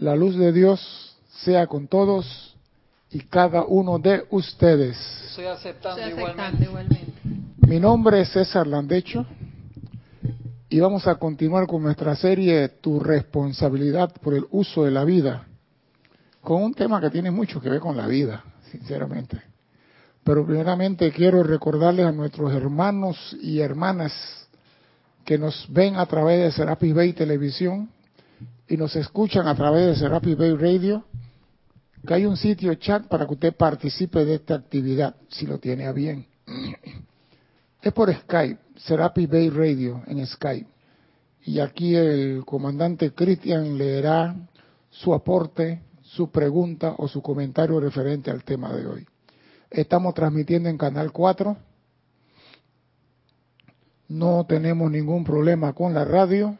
La luz de Dios sea con todos y cada uno de ustedes. Estoy aceptando, Estoy igualmente. igualmente. Mi nombre es César Landecho y vamos a continuar con nuestra serie Tu responsabilidad por el uso de la vida, con un tema que tiene mucho que ver con la vida, sinceramente. Pero primeramente quiero recordarles a nuestros hermanos y hermanas que nos ven a través de Serapis Bay Televisión y nos escuchan a través de Serapis Bay Radio, que hay un sitio chat para que usted participe de esta actividad, si lo tiene a bien. Es por Skype, Serapis Bay Radio en Skype. Y aquí el comandante Cristian leerá su aporte, su pregunta o su comentario referente al tema de hoy. Estamos transmitiendo en Canal 4. No tenemos ningún problema con la radio.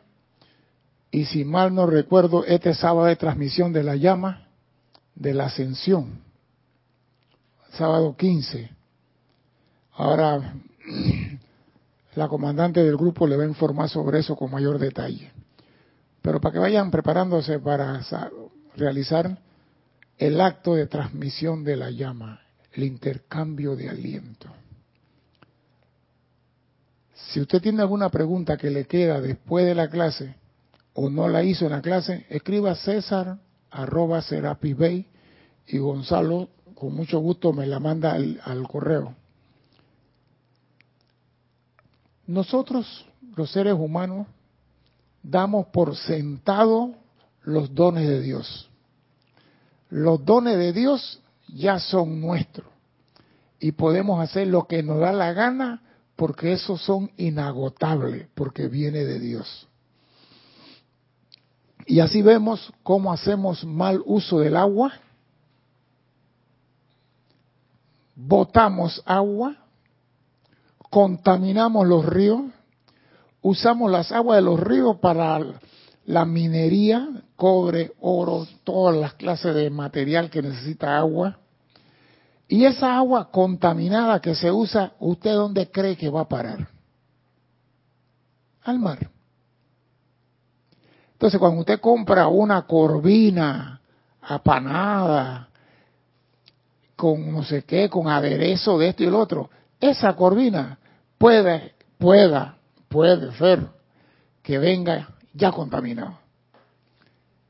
Y si mal no recuerdo, este sábado de transmisión de la llama de la ascensión. Sábado 15. Ahora la comandante del grupo le va a informar sobre eso con mayor detalle. Pero para que vayan preparándose para realizar el acto de transmisión de la llama, el intercambio de aliento. Si usted tiene alguna pregunta que le queda después de la clase o no la hizo en la clase, escriba César arroba Serapis y Gonzalo con mucho gusto me la manda al, al correo. Nosotros, los seres humanos, damos por sentado los dones de Dios. Los dones de Dios ya son nuestros y podemos hacer lo que nos da la gana porque esos son inagotables, porque viene de Dios. Y así vemos cómo hacemos mal uso del agua, botamos agua, contaminamos los ríos, usamos las aguas de los ríos para la minería, cobre, oro, todas las clases de material que necesita agua. Y esa agua contaminada que se usa, ¿usted dónde cree que va a parar? Al mar. Entonces, cuando usted compra una corvina apanada, con no sé qué, con aderezo de esto y el otro, esa corvina puede, pueda, puede ser que venga ya contaminado.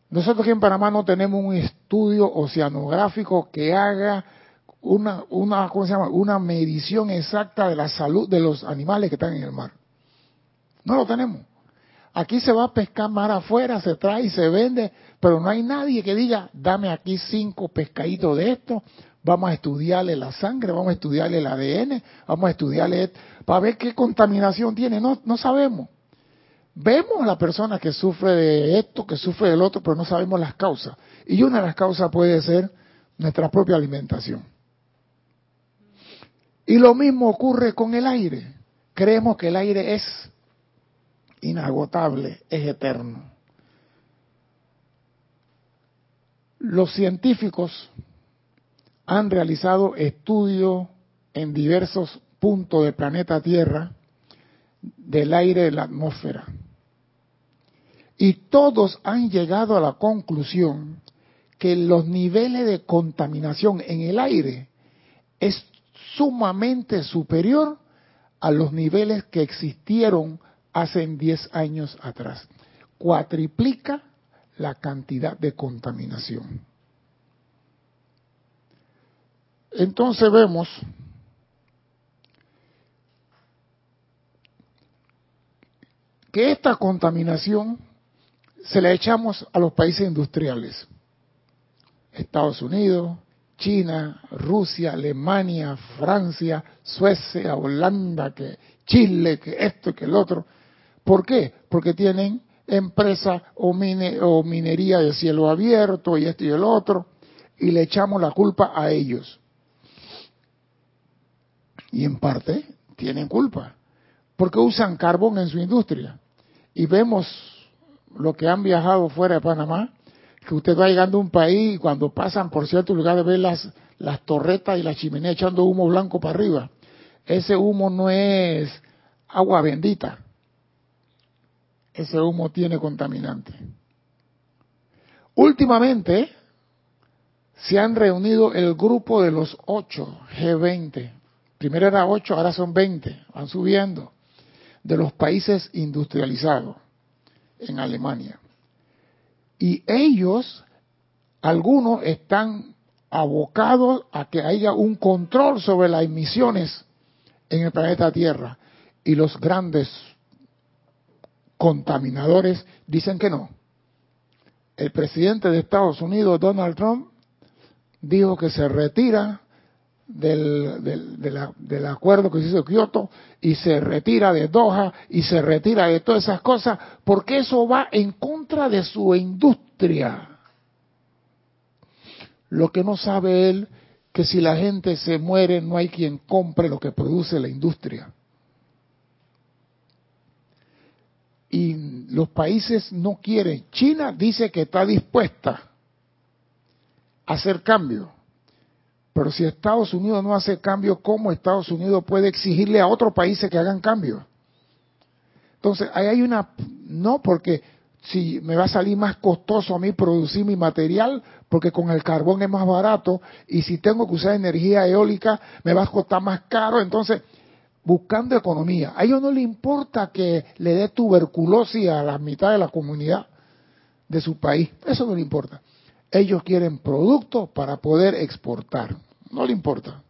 Nosotros aquí en Panamá no tenemos un estudio oceanográfico que haga una, una, ¿cómo se llama? una medición exacta de la salud de los animales que están en el mar. No lo tenemos. Aquí se va a pescar mar afuera, se trae y se vende, pero no hay nadie que diga, dame aquí cinco pescaditos de esto, vamos a estudiarle la sangre, vamos a estudiarle el ADN, vamos a estudiarle para ver qué contaminación tiene. No, no sabemos. Vemos a la persona que sufre de esto, que sufre del otro, pero no sabemos las causas. Y una de las causas puede ser nuestra propia alimentación. Y lo mismo ocurre con el aire. Creemos que el aire es inagotable, es eterno. Los científicos han realizado estudios en diversos puntos del planeta Tierra del aire de la atmósfera. Y todos han llegado a la conclusión que los niveles de contaminación en el aire es sumamente superior a los niveles que existieron hace 10 años atrás. Cuatriplica la cantidad de contaminación. Entonces vemos que esta contaminación se la echamos a los países industriales. Estados Unidos, China, Rusia, Alemania, Francia, Suecia, Holanda, que Chile, que esto, que el otro. ¿Por qué? Porque tienen empresa o, mine, o minería de cielo abierto y esto y el otro, y le echamos la culpa a ellos. Y en parte tienen culpa, porque usan carbón en su industria. Y vemos lo que han viajado fuera de Panamá, que usted va llegando a un país y cuando pasan por cierto lugar ve las, las torretas y la chimenea echando humo blanco para arriba. Ese humo no es agua bendita. Ese humo tiene contaminante. Últimamente se han reunido el grupo de los ocho, G20. Primero era ocho, ahora son 20, van subiendo, de los países industrializados en Alemania. Y ellos, algunos están abocados a que haya un control sobre las emisiones en el planeta Tierra. Y los grandes contaminadores dicen que no. El presidente de Estados Unidos, Donald Trump, dijo que se retira del, del, acuerdo que se hizo Kioto y se retira de Doha y se retira de todas esas cosas porque eso va en contra de su industria. Lo que no sabe él que si la gente se muere no hay quien compre lo que produce la industria. Y los países no quieren. China dice que está dispuesta a hacer cambio. Pero si Estados Unidos no hace cambio, ¿cómo Estados Unidos puede exigirle a otros países que hagan cambio? Entonces, ahí hay una... No, porque si me va a salir más costoso a mí producir mi material, porque con el carbón es más barato, y si tengo que usar energía eólica, me va a costar más caro. Entonces, buscando economía. A ellos no les importa que le dé tuberculosis a la mitad de la comunidad de su país. Eso no le importa. Ellos quieren productos para poder exportar. No le importa.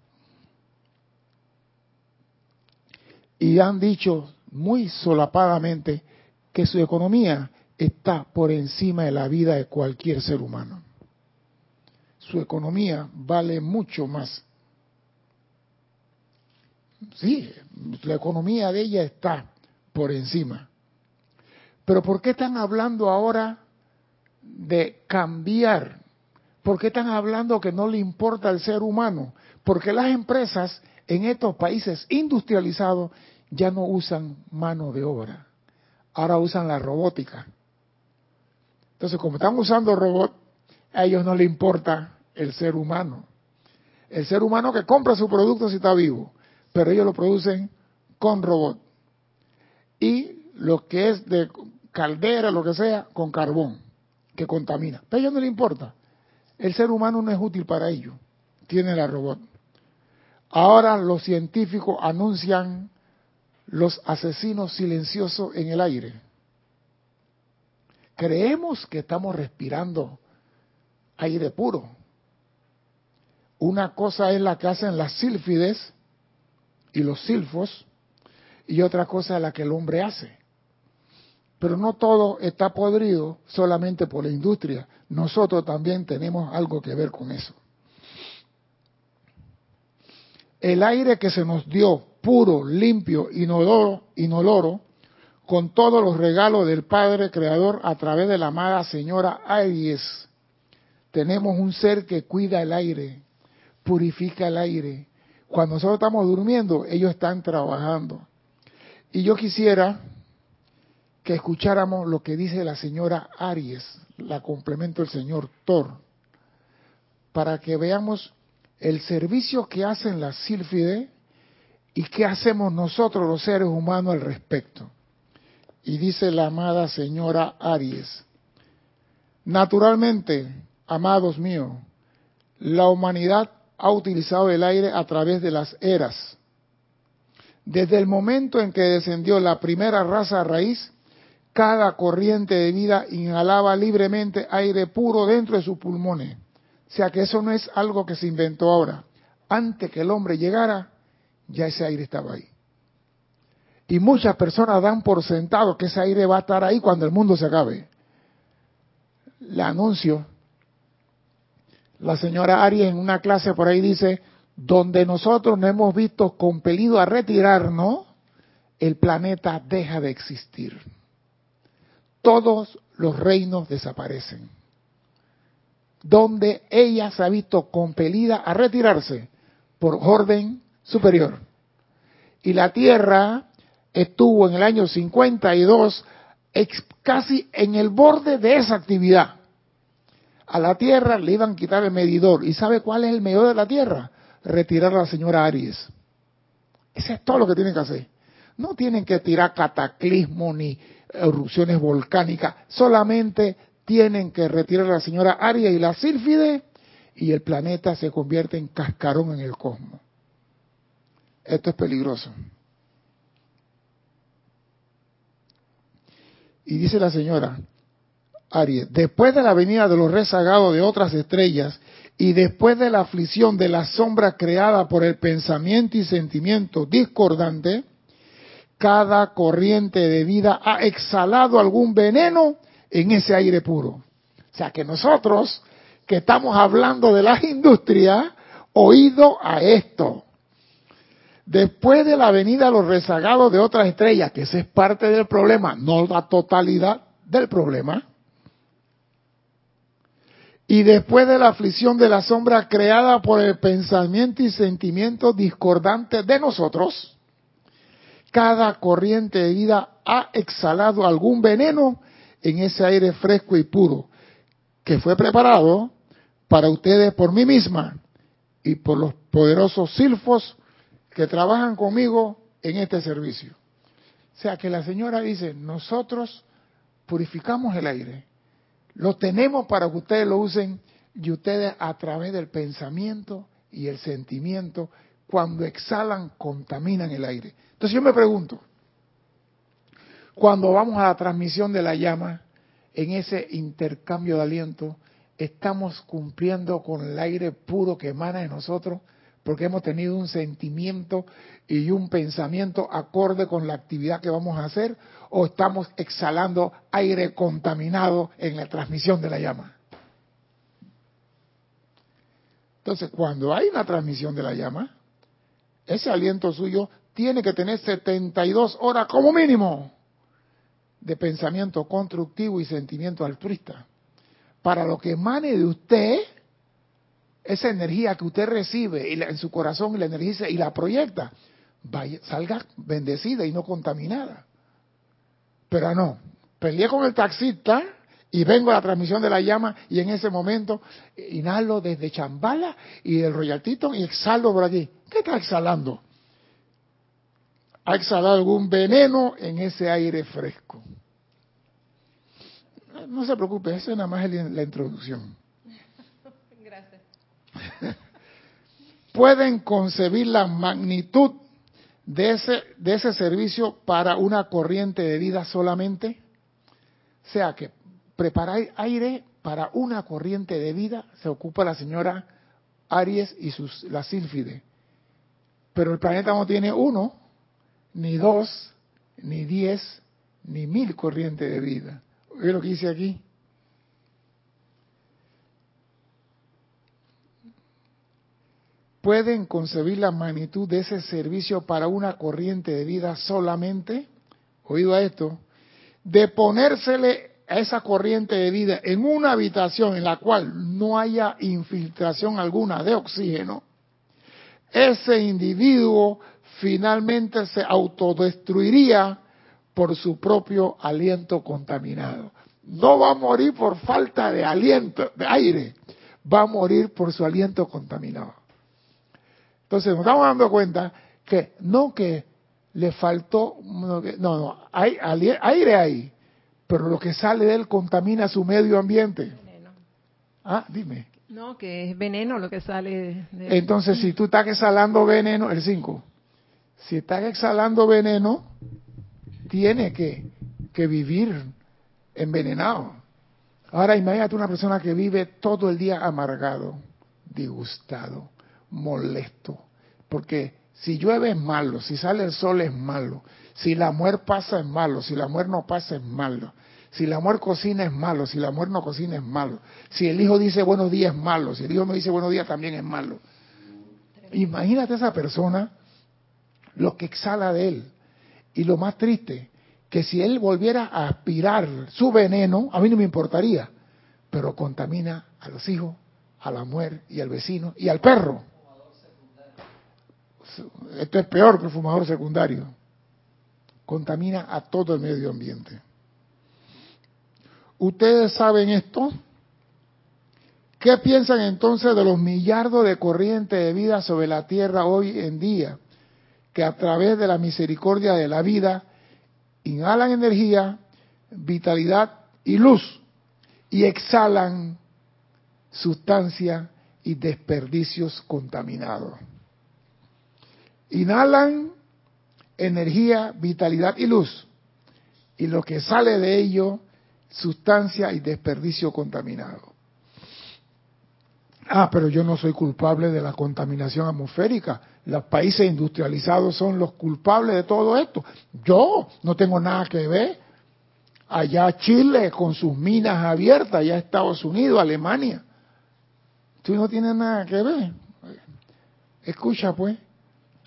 Y han dicho muy solapadamente que su economía está por encima de la vida de cualquier ser humano. Su economía vale mucho más. Sí, la economía de ella está por encima. Pero ¿por qué están hablando ahora de cambiar? ¿Por qué están hablando que no le importa al ser humano? Porque las empresas en estos países industrializados ya no usan mano de obra, ahora usan la robótica. Entonces, como están usando robots, a ellos no le importa el ser humano. El ser humano que compra su producto si está vivo, pero ellos lo producen con robot. Y lo que es de caldera, lo que sea, con carbón, que contamina. Pero a ellos no le importa. El ser humano no es útil para ellos. Tiene la robot. Ahora los científicos anuncian los asesinos silenciosos en el aire creemos que estamos respirando aire puro. Una cosa es la que hacen las sílfides y los silfos, y otra cosa es la que el hombre hace. Pero no todo está podrido solamente por la industria. Nosotros también tenemos algo que ver con eso. El aire que se nos dio, puro, limpio, inoloro, inoloro con todos los regalos del Padre Creador a través de la amada señora Aries. Tenemos un ser que cuida el aire, purifica el aire. Cuando nosotros estamos durmiendo, ellos están trabajando. Y yo quisiera que escucháramos lo que dice la señora Aries, la complemento del señor Thor, para que veamos el servicio que hacen las sílfides y qué hacemos nosotros los seres humanos al respecto. Y dice la amada señora Aries, naturalmente, amados míos, la humanidad ha utilizado el aire a través de las eras. Desde el momento en que descendió la primera raza raíz, cada corriente de vida inhalaba libremente aire puro dentro de sus pulmones. O sea que eso no es algo que se inventó ahora. Antes que el hombre llegara, ya ese aire estaba ahí. Y muchas personas dan por sentado que ese aire va a estar ahí cuando el mundo se acabe. Le anuncio. La señora Arias en una clase por ahí dice, donde nosotros nos hemos visto compelidos a retirarnos, el planeta deja de existir. Todos los reinos desaparecen. Donde ella se ha visto compelida a retirarse por orden superior. Y la Tierra estuvo en el año 52 casi en el borde de esa actividad. A la Tierra le iban a quitar el medidor. ¿Y sabe cuál es el medidor de la Tierra? Retirar a la señora Aries. Eso es todo lo que tienen que hacer. No tienen que tirar cataclismo ni erupciones volcánicas, solamente tienen que retirar a la señora Aria y la sílfide y el planeta se convierte en cascarón en el cosmos. Esto es peligroso. Y dice la señora Aries, después de la venida de los rezagados de otras estrellas y después de la aflicción de la sombra creada por el pensamiento y sentimiento discordante, cada corriente de vida ha exhalado algún veneno en ese aire puro. O sea que nosotros, que estamos hablando de las industrias, oído a esto. Después de la venida de los rezagados de otras estrellas, que ese es parte del problema, no la totalidad del problema, y después de la aflicción de la sombra creada por el pensamiento y sentimiento discordante de nosotros, cada corriente de vida ha exhalado algún veneno en ese aire fresco y puro que fue preparado para ustedes por mí misma y por los poderosos silfos que trabajan conmigo en este servicio. O sea que la señora dice, nosotros purificamos el aire, lo tenemos para que ustedes lo usen y ustedes a través del pensamiento y el sentimiento, cuando exhalan, contaminan el aire. Entonces yo me pregunto, cuando vamos a la transmisión de la llama, en ese intercambio de aliento, estamos cumpliendo con el aire puro que emana de nosotros, porque hemos tenido un sentimiento y un pensamiento acorde con la actividad que vamos a hacer, o estamos exhalando aire contaminado en la transmisión de la llama. Entonces, cuando hay una transmisión de la llama, ese aliento suyo tiene que tener 72 horas como mínimo de pensamiento constructivo y sentimiento altruista. Para lo que emane de usted, esa energía que usted recibe en su corazón y la energiza y la proyecta, vaya, salga bendecida y no contaminada. Pero no, peleé con el taxista y vengo a la transmisión de la llama y en ese momento inhalo desde Chambala y el Royaltito y exhalo por allí. ¿Qué está exhalando? Ha exhalado algún veneno en ese aire fresco. No se preocupe, eso es nada más la introducción. Pueden concebir la magnitud de ese, de ese servicio para una corriente de vida solamente. O sea que preparar aire para una corriente de vida se ocupa la señora Aries y sus, la sílfide. Pero el planeta no tiene uno, ni dos, ni diez, ni mil corrientes de vida. ¿Ve lo que dice aquí? ¿Pueden concebir la magnitud de ese servicio para una corriente de vida solamente? Oído a esto, de ponérsele a esa corriente de vida en una habitación en la cual no haya infiltración alguna de oxígeno, ese individuo finalmente se autodestruiría por su propio aliento contaminado. No va a morir por falta de aliento, de aire, va a morir por su aliento contaminado. Entonces nos estamos dando cuenta que no que le faltó, no, no, hay aire ahí, pero lo que sale de él contamina su medio ambiente. Veneno. Ah, dime. No, que es veneno lo que sale de... Entonces, si tú estás exhalando veneno, el 5, si estás exhalando veneno, tiene que, que vivir envenenado. Ahora imagínate una persona que vive todo el día amargado, disgustado, molesto, porque si llueve es malo, si sale el sol es malo, si la muerte pasa es malo, si la muerte no pasa es malo, si la muerte cocina es malo, si la muerte no cocina es malo, si el hijo dice buenos días es malo, si el hijo no dice buenos días también es malo. Imagínate esa persona, lo que exhala de él. Y lo más triste, que si él volviera a aspirar su veneno, a mí no me importaría, pero contamina a los hijos, a la mujer y al vecino y al perro. Esto es peor que el fumador secundario. Contamina a todo el medio ambiente. ¿Ustedes saben esto? ¿Qué piensan entonces de los millardos de corrientes de vida sobre la tierra hoy en día? que a través de la misericordia de la vida inhalan energía, vitalidad y luz y exhalan sustancia y desperdicios contaminados. Inhalan energía, vitalidad y luz. Y lo que sale de ello, sustancia y desperdicio contaminado. Ah, pero yo no soy culpable de la contaminación atmosférica. Los países industrializados son los culpables de todo esto. Yo no tengo nada que ver. Allá Chile con sus minas abiertas, allá Estados Unidos, Alemania. Tú no tienes nada que ver. Escucha pues,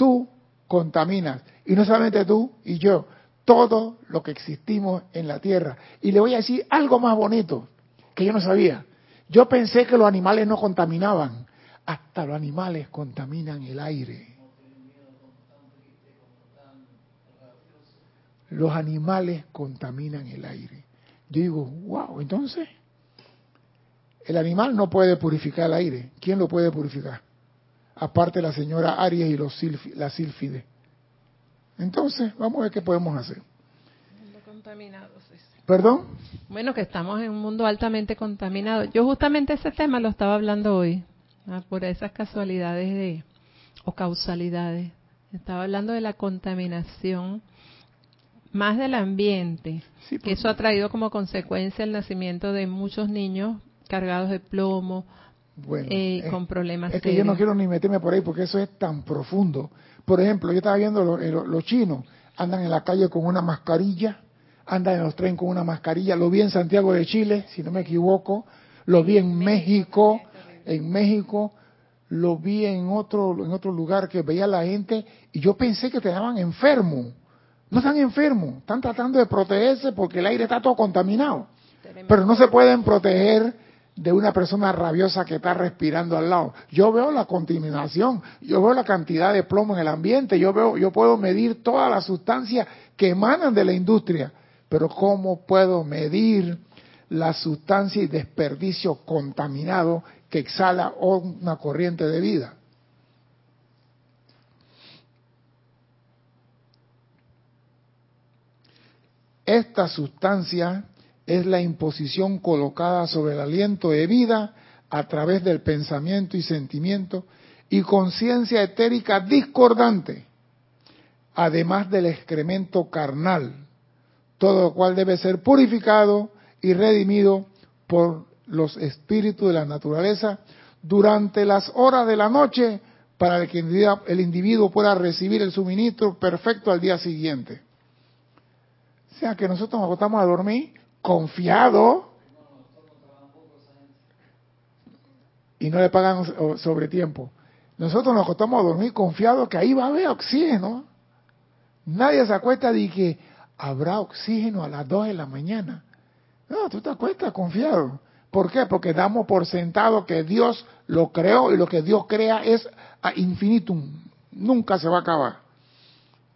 tú contaminas. Y no solamente tú y yo, todo lo que existimos en la Tierra. Y le voy a decir algo más bonito que yo no sabía. Yo pensé que los animales no contaminaban. Hasta los animales contaminan el aire. Los animales contaminan el aire. Yo digo, wow, entonces, el animal no puede purificar el aire. ¿Quién lo puede purificar? Aparte la señora Aries y los la sílfide. Entonces, vamos a ver qué podemos hacer. ¿Perdón? Bueno, que estamos en un mundo altamente contaminado. Yo justamente ese tema lo estaba hablando hoy, ah, por esas casualidades de, o causalidades. Estaba hablando de la contaminación más del ambiente, que eso ha traído como consecuencia el nacimiento de muchos niños cargados de plomo, eh, con problemas. Es que yo no quiero ni meterme por ahí porque eso es tan profundo. Por ejemplo, yo estaba viendo eh, los chinos andan en la calle con una mascarilla anda en los trenes con una mascarilla. Lo vi en Santiago de Chile, si no me equivoco. Lo vi en México, en México. Lo vi en otro, en otro lugar que veía a la gente y yo pensé que estaban enfermos. No están enfermos, están tratando de protegerse porque el aire está todo contaminado. Pero no se pueden proteger de una persona rabiosa que está respirando al lado. Yo veo la contaminación, yo veo la cantidad de plomo en el ambiente, yo veo, yo puedo medir todas las sustancias que emanan de la industria pero ¿cómo puedo medir la sustancia y desperdicio contaminado que exhala una corriente de vida? Esta sustancia es la imposición colocada sobre el aliento de vida a través del pensamiento y sentimiento y conciencia etérica discordante, además del excremento carnal todo lo cual debe ser purificado y redimido por los espíritus de la naturaleza durante las horas de la noche para que el individuo pueda recibir el suministro perfecto al día siguiente. O sea que nosotros nos acostamos a dormir confiado y no le pagan sobre tiempo. Nosotros nos acostamos a dormir confiados que ahí va a haber oxígeno. Nadie se acuesta de que habrá oxígeno a las 2 de la mañana. No, tú te acuestas confiado. ¿Por qué? Porque damos por sentado que Dios lo creó y lo que Dios crea es a infinitum. Nunca se va a acabar.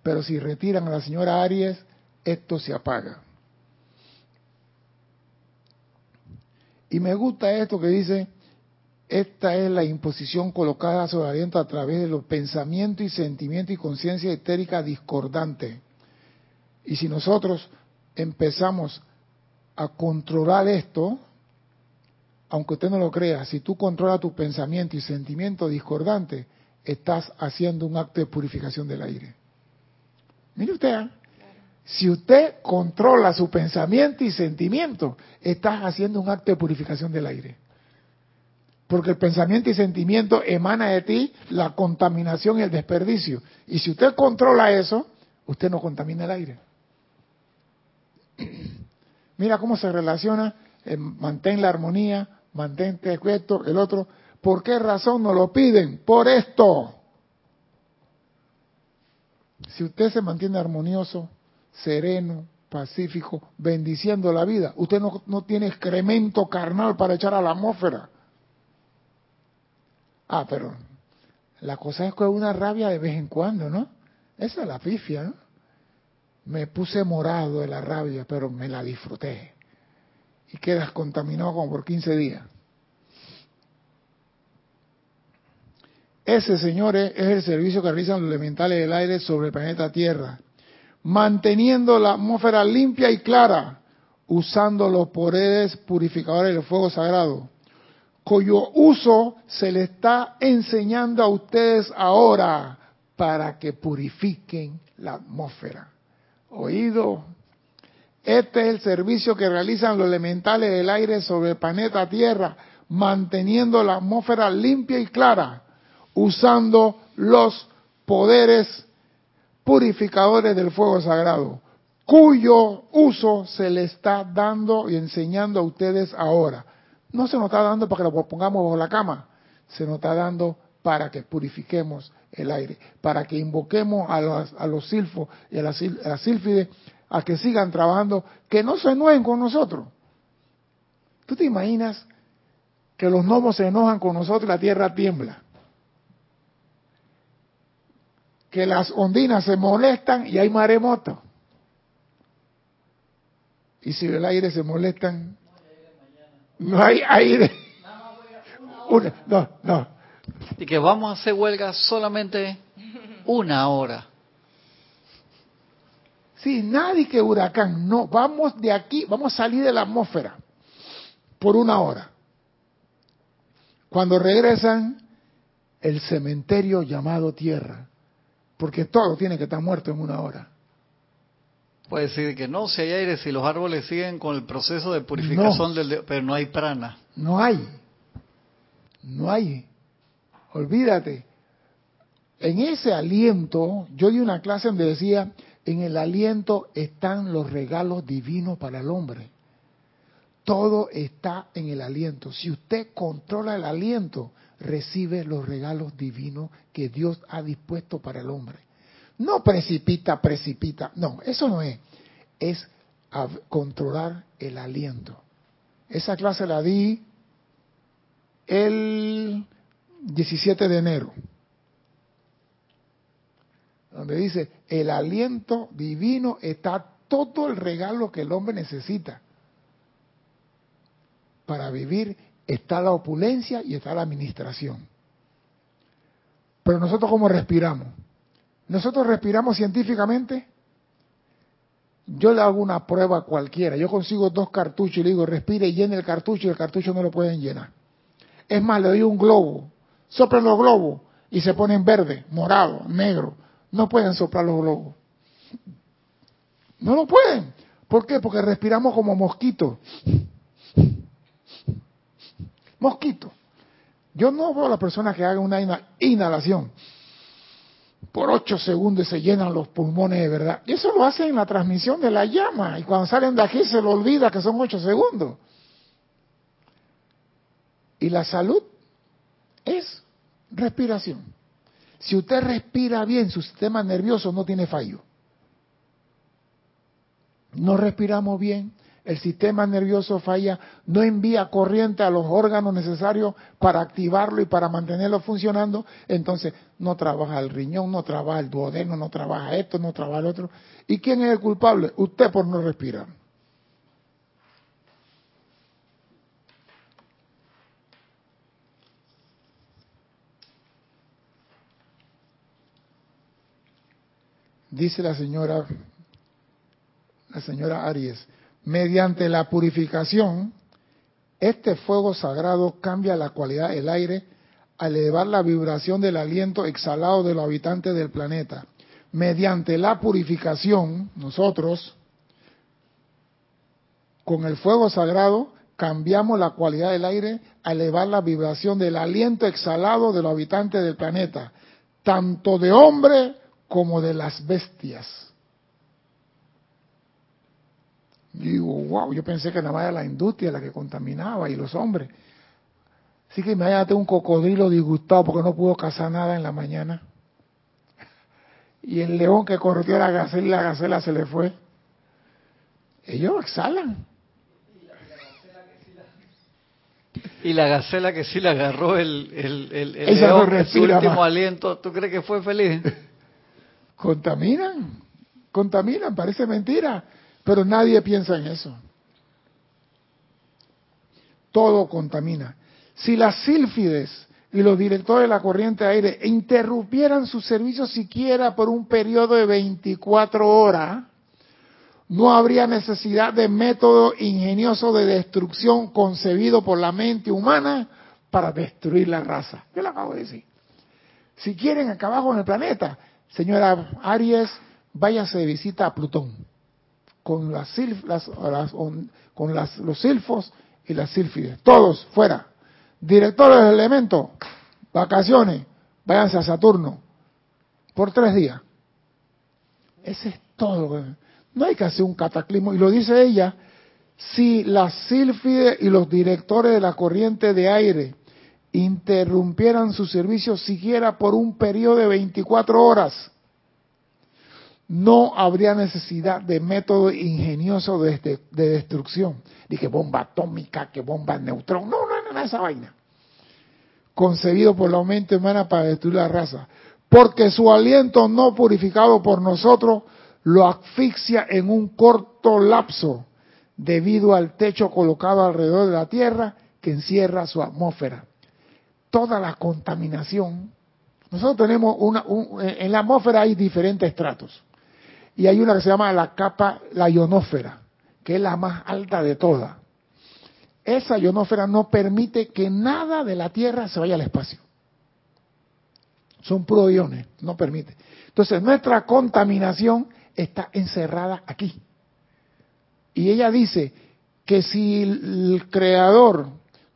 Pero si retiran a la señora Aries, esto se apaga. Y me gusta esto que dice, esta es la imposición colocada sobre el aliento a través de los pensamientos y sentimientos y conciencia etérica discordante y si nosotros empezamos a controlar esto, aunque usted no lo crea, si tú controlas tu pensamiento y sentimiento discordante, estás haciendo un acto de purificación del aire. Mire usted, ¿ah? Si usted controla su pensamiento y sentimiento, estás haciendo un acto de purificación del aire. Porque el pensamiento y sentimiento emana de ti la contaminación y el desperdicio. Y si usted controla eso, usted no contamina el aire. Mira cómo se relaciona, eh, mantén la armonía, mantente esto, el otro. ¿Por qué razón nos lo piden? Por esto. Si usted se mantiene armonioso, sereno, pacífico, bendiciendo la vida, usted no, no tiene excremento carnal para echar a la atmósfera. Ah, pero la cosa es que una rabia de vez en cuando, ¿no? Esa es la pifia, ¿no? me puse morado de la rabia, pero me la disfruté. Y quedas contaminado como por 15 días. Ese, señores, es el servicio que realizan los elementales del aire sobre el planeta Tierra, manteniendo la atmósfera limpia y clara, usando los poderes purificadores del fuego sagrado, cuyo uso se le está enseñando a ustedes ahora para que purifiquen la atmósfera. Oído, este es el servicio que realizan los elementales del aire sobre el planeta Tierra, manteniendo la atmósfera limpia y clara, usando los poderes purificadores del fuego sagrado, cuyo uso se le está dando y enseñando a ustedes ahora. No se nos está dando para que lo pongamos bajo la cama, se nos está dando para que purifiquemos el aire, para que invoquemos a los, silfos y a las, a sílfides a que sigan trabajando, que no se enojen con nosotros. ¿Tú te imaginas que los gnomos se enojan con nosotros y la tierra tiembla? Que las ondinas se molestan y hay maremoto. Y si el aire se molestan, no hay aire. no, no. Y que vamos a hacer huelga solamente una hora. Sí, nadie que huracán. No, vamos de aquí, vamos a salir de la atmósfera por una hora. Cuando regresan, el cementerio llamado tierra. Porque todo tiene que estar muerto en una hora. Puede decir que no, si hay aire, si los árboles siguen con el proceso de purificación del... Pero no hay prana. No hay. No hay. Olvídate. En ese aliento, yo di una clase donde decía, en el aliento están los regalos divinos para el hombre. Todo está en el aliento. Si usted controla el aliento, recibe los regalos divinos que Dios ha dispuesto para el hombre. No precipita, precipita. No, eso no es. Es controlar el aliento. Esa clase la di el 17 de enero, donde dice, el aliento divino está todo el regalo que el hombre necesita para vivir. Está la opulencia y está la administración. Pero nosotros cómo respiramos? Nosotros respiramos científicamente. Yo le hago una prueba cualquiera. Yo consigo dos cartuchos y le digo, respire y llene el cartucho y el cartucho no lo pueden llenar. Es más, le doy un globo. Soplan los globos y se ponen verde, morado, negro. No pueden soplar los globos. No lo pueden. ¿Por qué? Porque respiramos como mosquitos. Mosquito. Yo no veo a la persona que haga una inhalación por ocho segundos se llenan los pulmones de verdad. Y eso lo hacen en la transmisión de la llama. Y cuando salen de aquí se lo olvida que son ocho segundos. Y la salud es respiración. Si usted respira bien, su sistema nervioso no tiene fallo. No respiramos bien, el sistema nervioso falla, no envía corriente a los órganos necesarios para activarlo y para mantenerlo funcionando, entonces no trabaja el riñón, no trabaja el duodeno, no trabaja esto, no trabaja el otro. ¿Y quién es el culpable? Usted por no respirar. Dice la señora, la señora Aries, Mediante la purificación, este fuego sagrado cambia la cualidad del aire al elevar la vibración del aliento exhalado de los habitantes del planeta. Mediante la purificación, nosotros, con el fuego sagrado, cambiamos la cualidad del aire al elevar la vibración del aliento exhalado de los habitantes del planeta, tanto de hombre como de las bestias. Digo, wow, yo pensé que nada más era la industria la que contaminaba y los hombres. Así que imagínate un cocodrilo disgustado porque no pudo cazar nada en la mañana. Y el león que corrió a la gacela y la gacela se le fue. Ellos exhalan. Y la gacela que sí le agarró el, el, el, el león, su último aliento, ¿tú crees que fue feliz? contaminan, contaminan, parece mentira. Pero nadie piensa en eso. Todo contamina. Si las sílfides y los directores de la corriente de aire interrumpieran su servicio siquiera por un periodo de 24 horas, no habría necesidad de método ingenioso de destrucción concebido por la mente humana para destruir la raza. Yo lo acabo de decir. Si quieren acabar con el planeta, señora Aries, váyase de visita a Plutón con las, con los silfos y las sílfides, todos fuera. Directores del elemento, vacaciones, váyanse a Saturno por tres días. Ese es todo. No hay que hacer un cataclismo. Y lo dice ella, si las sílfides y los directores de la corriente de aire interrumpieran su servicio siquiera por un periodo de 24 horas, no habría necesidad de método ingenioso de, destrucción. Dije bomba atómica, que bomba neutrón. No, no, no, no, esa vaina. Concebido por la mente humana para destruir la raza. Porque su aliento no purificado por nosotros lo asfixia en un corto lapso debido al techo colocado alrededor de la Tierra que encierra su atmósfera. Toda la contaminación. Nosotros tenemos una, en la atmósfera hay diferentes estratos y hay una que se llama la capa, la ionósfera, que es la más alta de todas. Esa ionósfera no permite que nada de la Tierra se vaya al espacio. Son puros iones, no permite. Entonces nuestra contaminación está encerrada aquí. Y ella dice que si el creador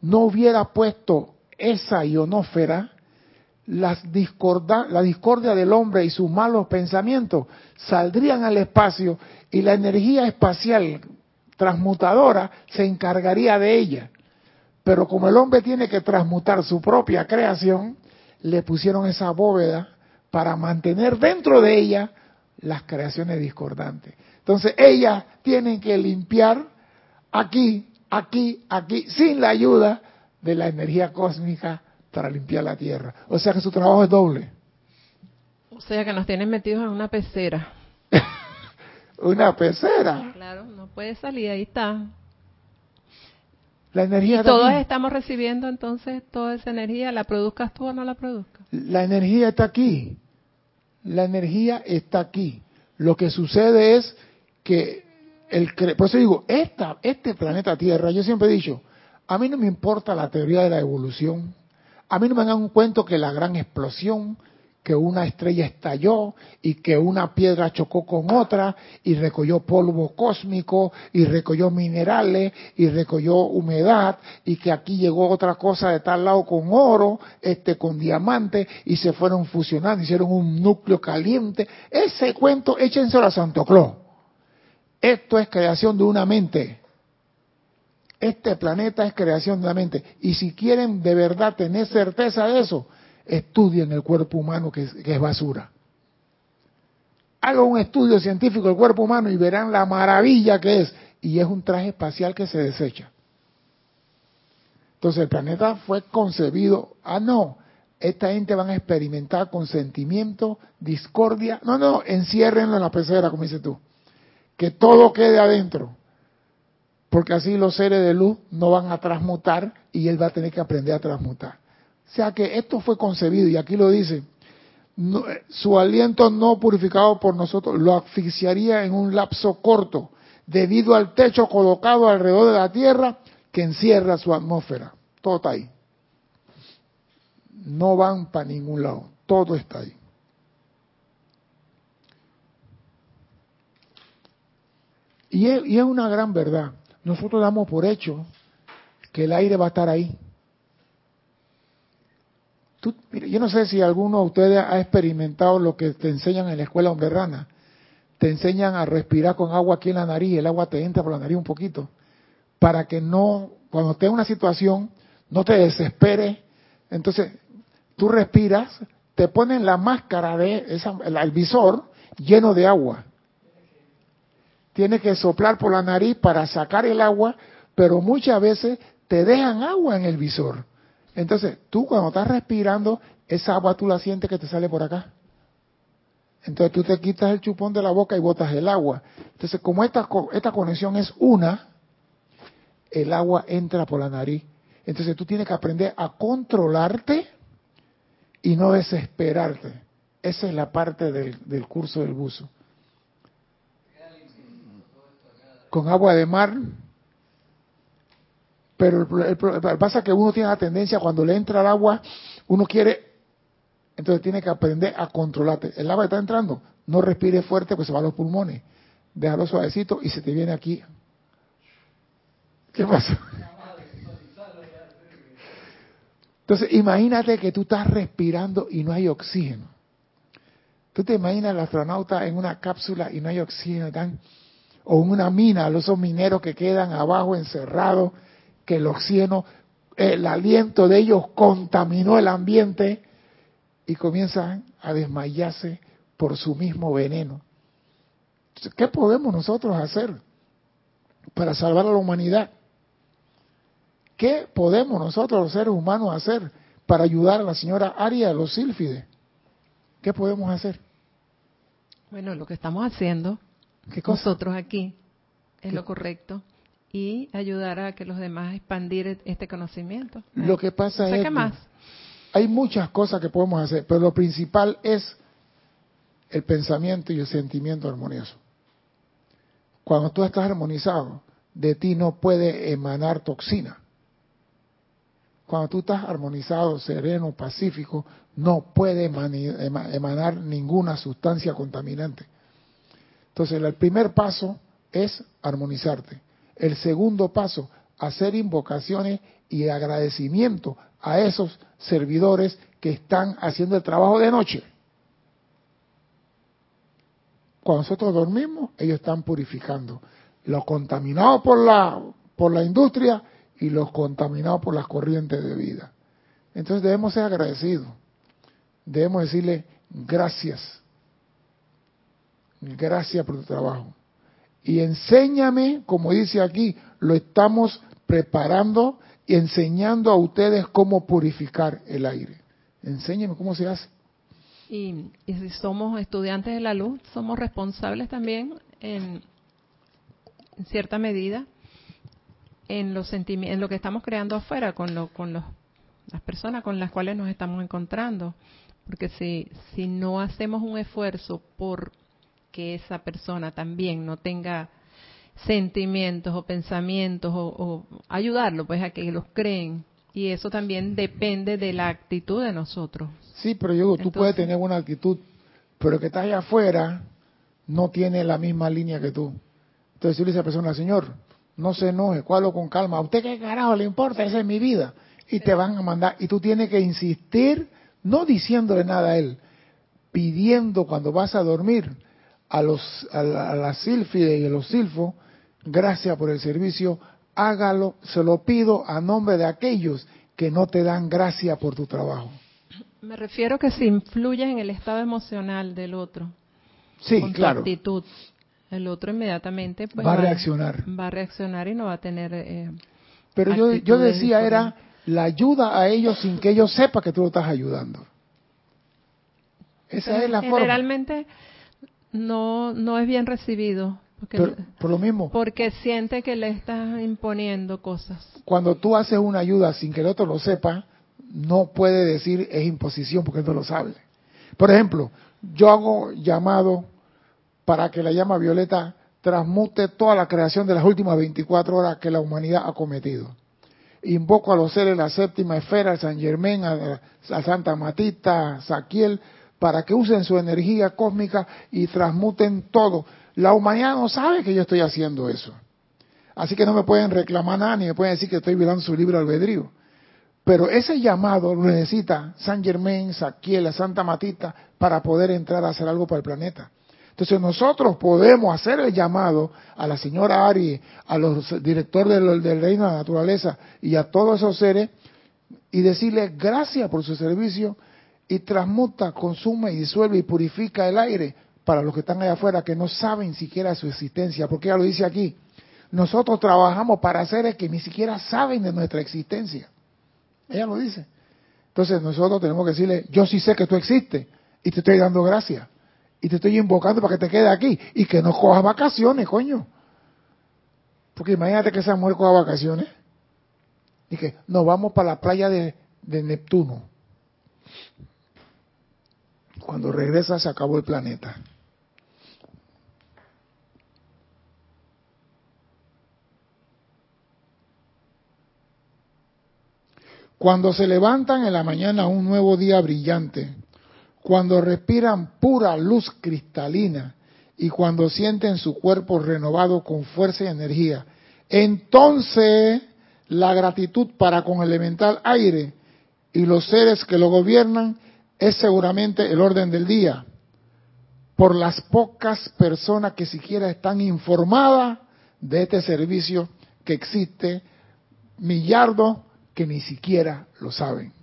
no hubiera puesto esa ionósfera, la discordia del hombre y sus malos pensamientos saldrían al espacio y la energía espacial transmutadora se encargaría de ella. Pero como el hombre tiene que transmutar su propia creación, le pusieron esa bóveda para mantener dentro de ella las creaciones discordantes. Entonces ellas tienen que limpiar aquí, aquí, aquí, sin la ayuda de la energía cósmica para limpiar la tierra. O sea que su trabajo es doble. O sea que nos tienen metidos en una pecera. una pecera. Claro, no puede salir, ahí está. La energía. Y todos estamos recibiendo entonces toda esa energía, la produzcas tú o no la produzcas. La energía está aquí. La energía está aquí. Lo que sucede es que el por eso digo, esta, este planeta Tierra, yo siempre he dicho, a mí no me importa la teoría de la evolución, a mí no me dan un cuento que la gran explosión, que una estrella estalló y que una piedra chocó con otra y recogió polvo cósmico y recogió minerales y recogió humedad y que aquí llegó otra cosa de tal lado con oro, este con diamante y se fueron fusionando, hicieron un núcleo caliente. Ese cuento échenselo a Santo Claus. Esto es creación de una mente. Este planeta es creación de la mente. Y si quieren de verdad tener certeza de eso, estudien el cuerpo humano que es, basura. Hagan un estudio científico del cuerpo humano y verán la maravilla que es. Y es un traje espacial que se desecha. Entonces el planeta fue concebido, ah no, esta gente van a experimentar con sentimiento, discordia, no, no, enciérrenlo en la pecera, como dices tú, que todo quede adentro, porque así los seres de luz no van a transmutar y él va a tener que aprender a transmutar. O sea que esto fue concebido, y aquí lo dice, eh, su aliento no purificado por nosotros lo asfixiaría en un lapso corto, debido al techo colocado alrededor de la Tierra que encierra su atmósfera. Todo está ahí. No van para ningún lado, todo está ahí. y es una gran verdad nosotros damos por hecho que el aire va a estar ahí. yo no sé si alguno de ustedes ha experimentado lo que te enseñan en la escuela hombre. Te enseñan a respirar con agua aquí en la nariz, el agua te entra por la nariz un poquito, para que no, cuando estés en una situación, no te desesperes. Entonces, tú respiras, te ponen la máscara de esa, el visor lleno de agua tiene que soplar por la nariz para sacar el agua, pero muchas veces te dejan agua en el visor. Entonces, tú cuando estás respirando, esa agua tú la sientes que te sale por acá. Entonces tú te quitas el chupón de la boca y botas el agua. Entonces, como esta, esta conexión es una, el agua entra por la nariz. Entonces tú tienes que aprender a controlarte y no desesperarte. Esa es la parte del curso del buzo. Con agua de mar. Pero el, pasa que uno tiene la tendencia cuando le entra el agua, uno quiere, entonces tiene que aprender a controlarte. El agua está entrando, no respire fuerte pues se va a los pulmones. Déjalo suavecito y se te viene aquí. ¿Qué pasa? Entonces, imagínate que tú estás respirando y no hay oxígeno. Tú te imaginas al astronauta en una cápsula y no hay oxígeno, tan, o una mina, esos mineros que quedan abajo encerrados, que el oxígeno, el aliento de ellos contaminó el ambiente y comienzan a desmayarse por su mismo veneno. ¿Qué podemos nosotros hacer para salvar a la humanidad? ¿Qué podemos nosotros los seres humanos hacer para ayudar a la señora Aria a los sílfides? ¿Qué podemos hacer? Bueno, lo que estamos haciendo nosotros aquí es lo correcto y ayudar a que los demás expandir este conocimiento. Lo que pasa es que más. hay muchas cosas que podemos hacer, pero lo principal es el pensamiento y el sentimiento armonioso. Cuando tú estás armonizado, de ti no puede emanar toxina. Cuando tú estás armonizado, sereno, pacífico, no puede emanar ninguna sustancia contaminante. Entonces, el primer paso es armonizarte. El segundo paso, hacer invocaciones y agradecimiento a esos servidores que están haciendo el trabajo de noche. Cuando nosotros dormimos, ellos están purificando. Los contaminados por la, por la industria y los contaminados por las corrientes de vida. Entonces debemos ser agradecidos. Debemos decirle gracias. Gracias por tu trabajo. Y enséñame, como dice aquí, lo estamos preparando y enseñando a ustedes cómo purificar el aire. Enséñame cómo se hace. Y, si somos estudiantes de la luz, somos responsables también en cierta medida en los en lo que estamos creando afuera con lo, con los, las personas con las cuales nos estamos encontrando, porque si si no hacemos un esfuerzo por que esa persona también no tenga sentimientos o pensamientos o, ayudarlo pues a que los creen y eso también depende de la actitud de nosotros. Sí, pero yo tú puedes tener una actitud, pero que está allá afuera no tiene la misma línea que tú. Entonces yo le dice a la persona, Señor, no se enoje, cualo con calma. ¿A usted qué carajo le importa? Esa es mi vida. Y te van a mandar. Y tú tienes que insistir, no diciéndole nada a él, pidiendo cuando vas a dormir a los a la, sílfide y a los silfos, gracias por el servicio, hágalo, se lo pido a nombre de aquellos que no te dan gracia por tu trabajo. Me refiero que si influyes en el estado emocional del otro. Sí, claro. actitud el otro inmediatamente pues, va a reaccionar. Va a reaccionar y no va a tener... Eh, Pero yo, yo decía era la ayuda a ellos sin que ellos sepan que tú lo estás ayudando. Esa es la forma. Generalmente no, no es bien recibido. Porque, por lo mismo. Porque siente que le estás imponiendo cosas. Cuando tú haces una ayuda sin que el otro lo sepa, no puede decir es imposición porque él no lo sabe. Por ejemplo, yo hago llamado para que la llama violeta transmute toda la creación de las últimas 24 horas que la humanidad ha cometido. Invoco a los seres de la séptima esfera, al San Germán, a, Santa Matita, a Saquiel, para que usen su energía cósmica y transmuten todo. La humanidad no sabe que yo estoy haciendo eso. Así que no me pueden reclamar nada ni me pueden decir que estoy violando su libre albedrío. Pero ese llamado lo necesita San Germán, Saquiel, Santa Matita para poder entrar a hacer algo para el planeta. Entonces nosotros podemos hacer el llamado a la señora Ari, a los directores del, reino de la naturaleza y a todos esos seres y decirles gracias por su servicio y transmuta, consume y disuelve y purifica el aire para los que están allá afuera que no saben siquiera su existencia, porque ella lo dice aquí. Nosotros trabajamos para seres que ni siquiera saben de nuestra existencia. Ella lo dice. Entonces nosotros tenemos que decirle, yo sí sé que tú existes y te estoy dando gracias y te estoy invocando para que te quede aquí y que no cojas vacaciones, coño. Porque imagínate que esa mujer coja vacaciones y que nos vamos para la playa de Neptuno. Cuando regresa se acabó el planeta. Cuando se levantan en la mañana un nuevo día brillante, cuando respiran pura luz cristalina y cuando sienten su cuerpo renovado con fuerza y energía, entonces la gratitud para con elemental aire y los seres que lo gobiernan es seguramente el orden del día. Por las pocas personas que siquiera están informadas de este servicio que existe, millardos que ni siquiera lo saben.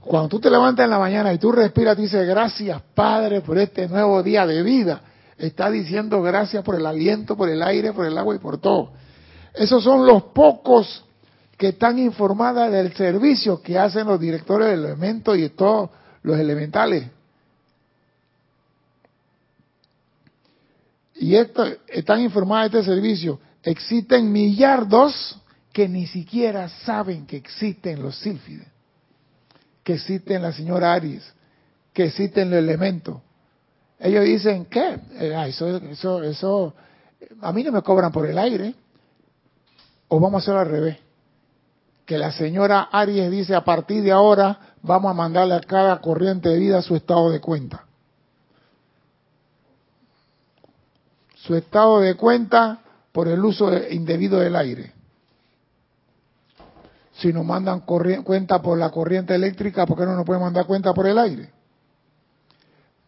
Cuando tú te levantas en la mañana y tú respiras, tú dices, gracias Padre por este nuevo día de vida. Está diciendo gracias por el aliento, por el aire, por el agua y por todo. Esos son los pocos que están informadas del servicio que hacen los directores del elemento y de todos los elementales. Y esto, están informadas de este servicio. Existen millardos que ni siquiera saben que existen los sílfides, que existen la señora Aries, que existen los elementos. Ellos dicen, ¿qué? Eh, eso, eso, eso, a mí no me cobran por el aire. O vamos a hacerlo al revés. Que la señora Aries dice, a partir de ahora vamos a mandarle a cada corriente de vida su estado de cuenta. Su estado de cuenta por el uso indebido del aire. Si nos mandan cuenta por la corriente eléctrica, ¿por qué no nos pueden mandar cuenta por el aire?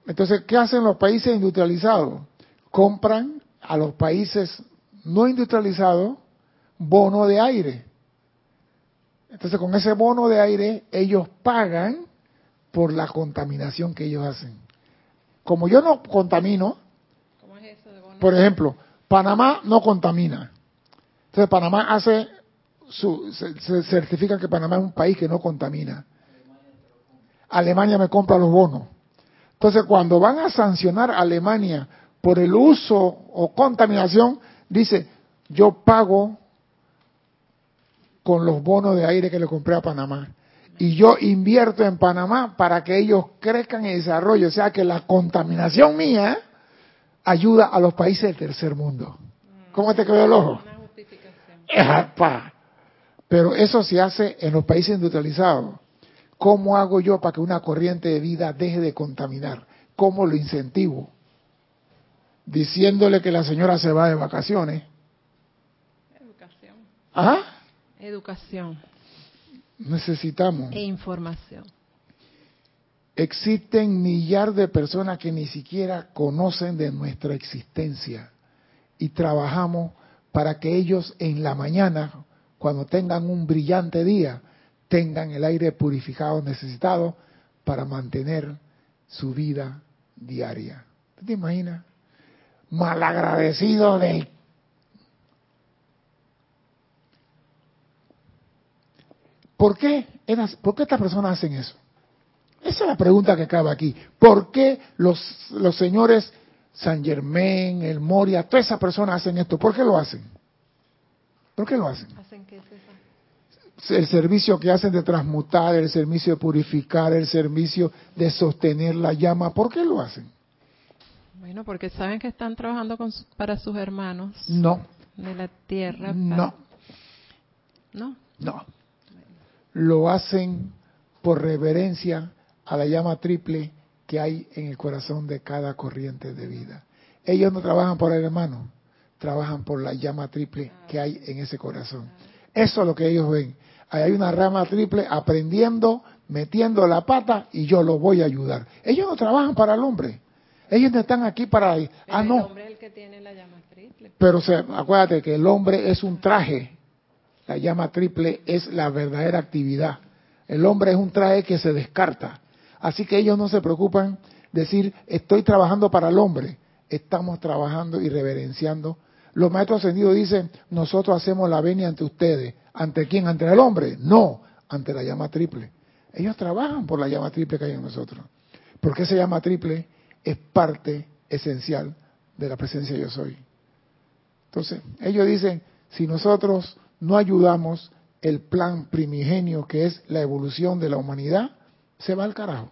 Entonces, ¿qué hacen los países industrializados? Compran a los países no industrializados bono de aire. Entonces, con ese bono de aire, ellos pagan por la contaminación que ellos hacen. Como yo no contamino, por ejemplo, Panamá no contamina. Entonces, Panamá hace su, se, certifica que Panamá es un país que no contamina. Alemania me compra los bonos. Entonces, cuando van a sancionar a Alemania por el uso o contaminación, dice, yo pago con los bonos de aire que le compré a Panamá. Y yo invierto en Panamá para que ellos crezcan y desarrollen. O sea que la contaminación mía ayuda a los países del tercer mundo. ¿Cómo te quedó el ojo? Pero eso se hace en los países industrializados. ¿Cómo hago yo para que una corriente de vida deje de contaminar? ¿Cómo lo incentivo? Diciéndole que la señora se va de vacaciones. Educación. ¿Ah? Educación. Necesitamos. E información. Existen millar de personas que ni siquiera conocen de nuestra existencia y trabajamos para que ellos en la mañana cuando tengan un brillante día, tengan el aire purificado necesitado para mantener su vida diaria. ¿Te imaginas? Malagradecido del... ¿Por qué, ¿Por qué estas personas hacen eso? Esa es la pregunta que cabe aquí. ¿Por qué los, los señores San Germain, el Moria, todas esas personas hacen esto? ¿Por qué lo hacen? ¿Por qué lo hacen? El servicio que hacen de transmutar, el servicio de purificar, el servicio de sostener la llama, ¿por qué lo hacen? Bueno, porque saben que están trabajando con, para sus hermanos. No. De la tierra. No. No. No. Lo hacen por reverencia a la llama triple que hay en el corazón de cada corriente de vida. Ellos no trabajan por el hermano, trabajan por la llama triple que hay en ese corazón. Eso es lo que ellos ven. hay una rama triple aprendiendo, metiendo la pata y yo lo voy a ayudar. Ellos no trabajan para el hombre. Ellos no están aquí para... ah, no. El hombre es el que tiene la llama triple. Pero se, acuérdate que el hombre es un traje. La llama triple es la verdadera actividad. El hombre es un traje que se descarta. Así que ellos no se preocupan decir, estoy trabajando para el hombre. Estamos trabajando y reverenciando los maestros ascendidos dicen, nosotros hacemos la venia ante ustedes. ¿Ante quién? ¿Ante el hombre? No, ante la llama triple. Ellos trabajan por la llama triple que hay en nosotros. Porque esa llama triple es parte esencial de la presencia yo soy. Entonces, ellos dicen, si nosotros no ayudamos el plan primigenio que es la evolución de la humanidad, se va al carajo.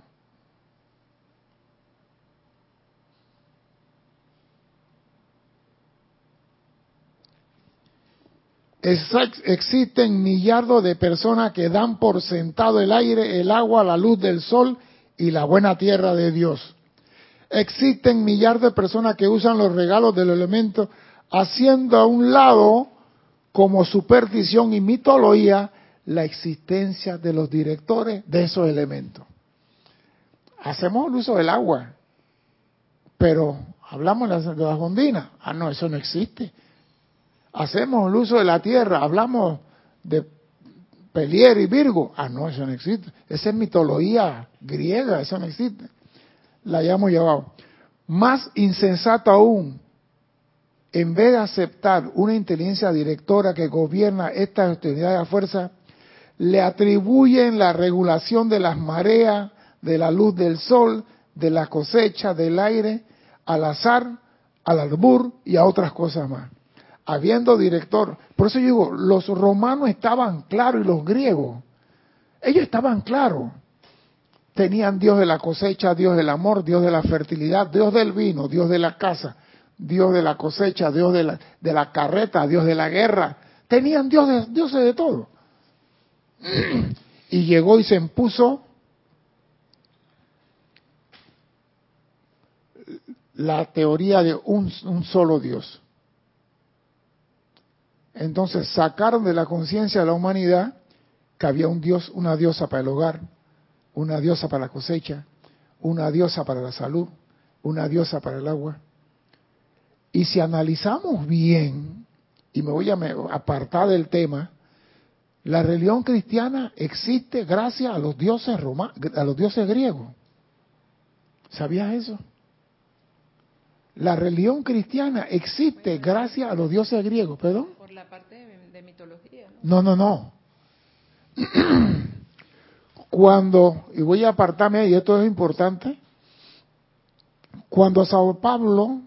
existen millardos de personas que dan por sentado el aire, el agua, la luz del sol y la buena tierra de Dios. Existen millardos de personas que usan los regalos del elemento haciendo a un lado como superstición y mitología la existencia de los directores de esos elementos. Hacemos el uso del agua, pero hablamos de las, de Ah, no, eso no existe. Hacemos el uso de la tierra, hablamos de Pelier y Virgo. Ah, no, eso no existe. Esa es mitología griega, eso no existe. La hayamos llevado. Más insensato aún, en vez de aceptar una inteligencia directora que gobierna estas autoridades a fuerza, le atribuyen la regulación de las mareas, de la luz del sol, de la cosecha, del aire, al azar, al albur y a otras cosas más. Habiendo director, por eso digo, los romanos estaban claros y los griegos, ellos estaban claros. Tenían Dios de la cosecha, Dios del amor, Dios de la fertilidad, Dios del vino, Dios de la casa, Dios de la cosecha, Dios de la, de la carreta, Dios de la guerra. Tenían Dios de, dioses de todo. Y llegó y se impuso la teoría de un, un solo Dios. Entonces sacaron de la conciencia de la humanidad que había un Dios, una diosa para el hogar, una diosa para la cosecha, una diosa para la salud, una diosa para el agua. Y si analizamos bien, y me voy a apartar del tema, la religión cristiana existe gracias a los dioses a los dioses griegos. ¿Sabías eso? La religión cristiana existe gracias a los dioses griegos, ¿perdón? Por la parte de, mitología. No, no, no. Cuando, y voy a apartarme, y esto es importante, cuando Sao Pablo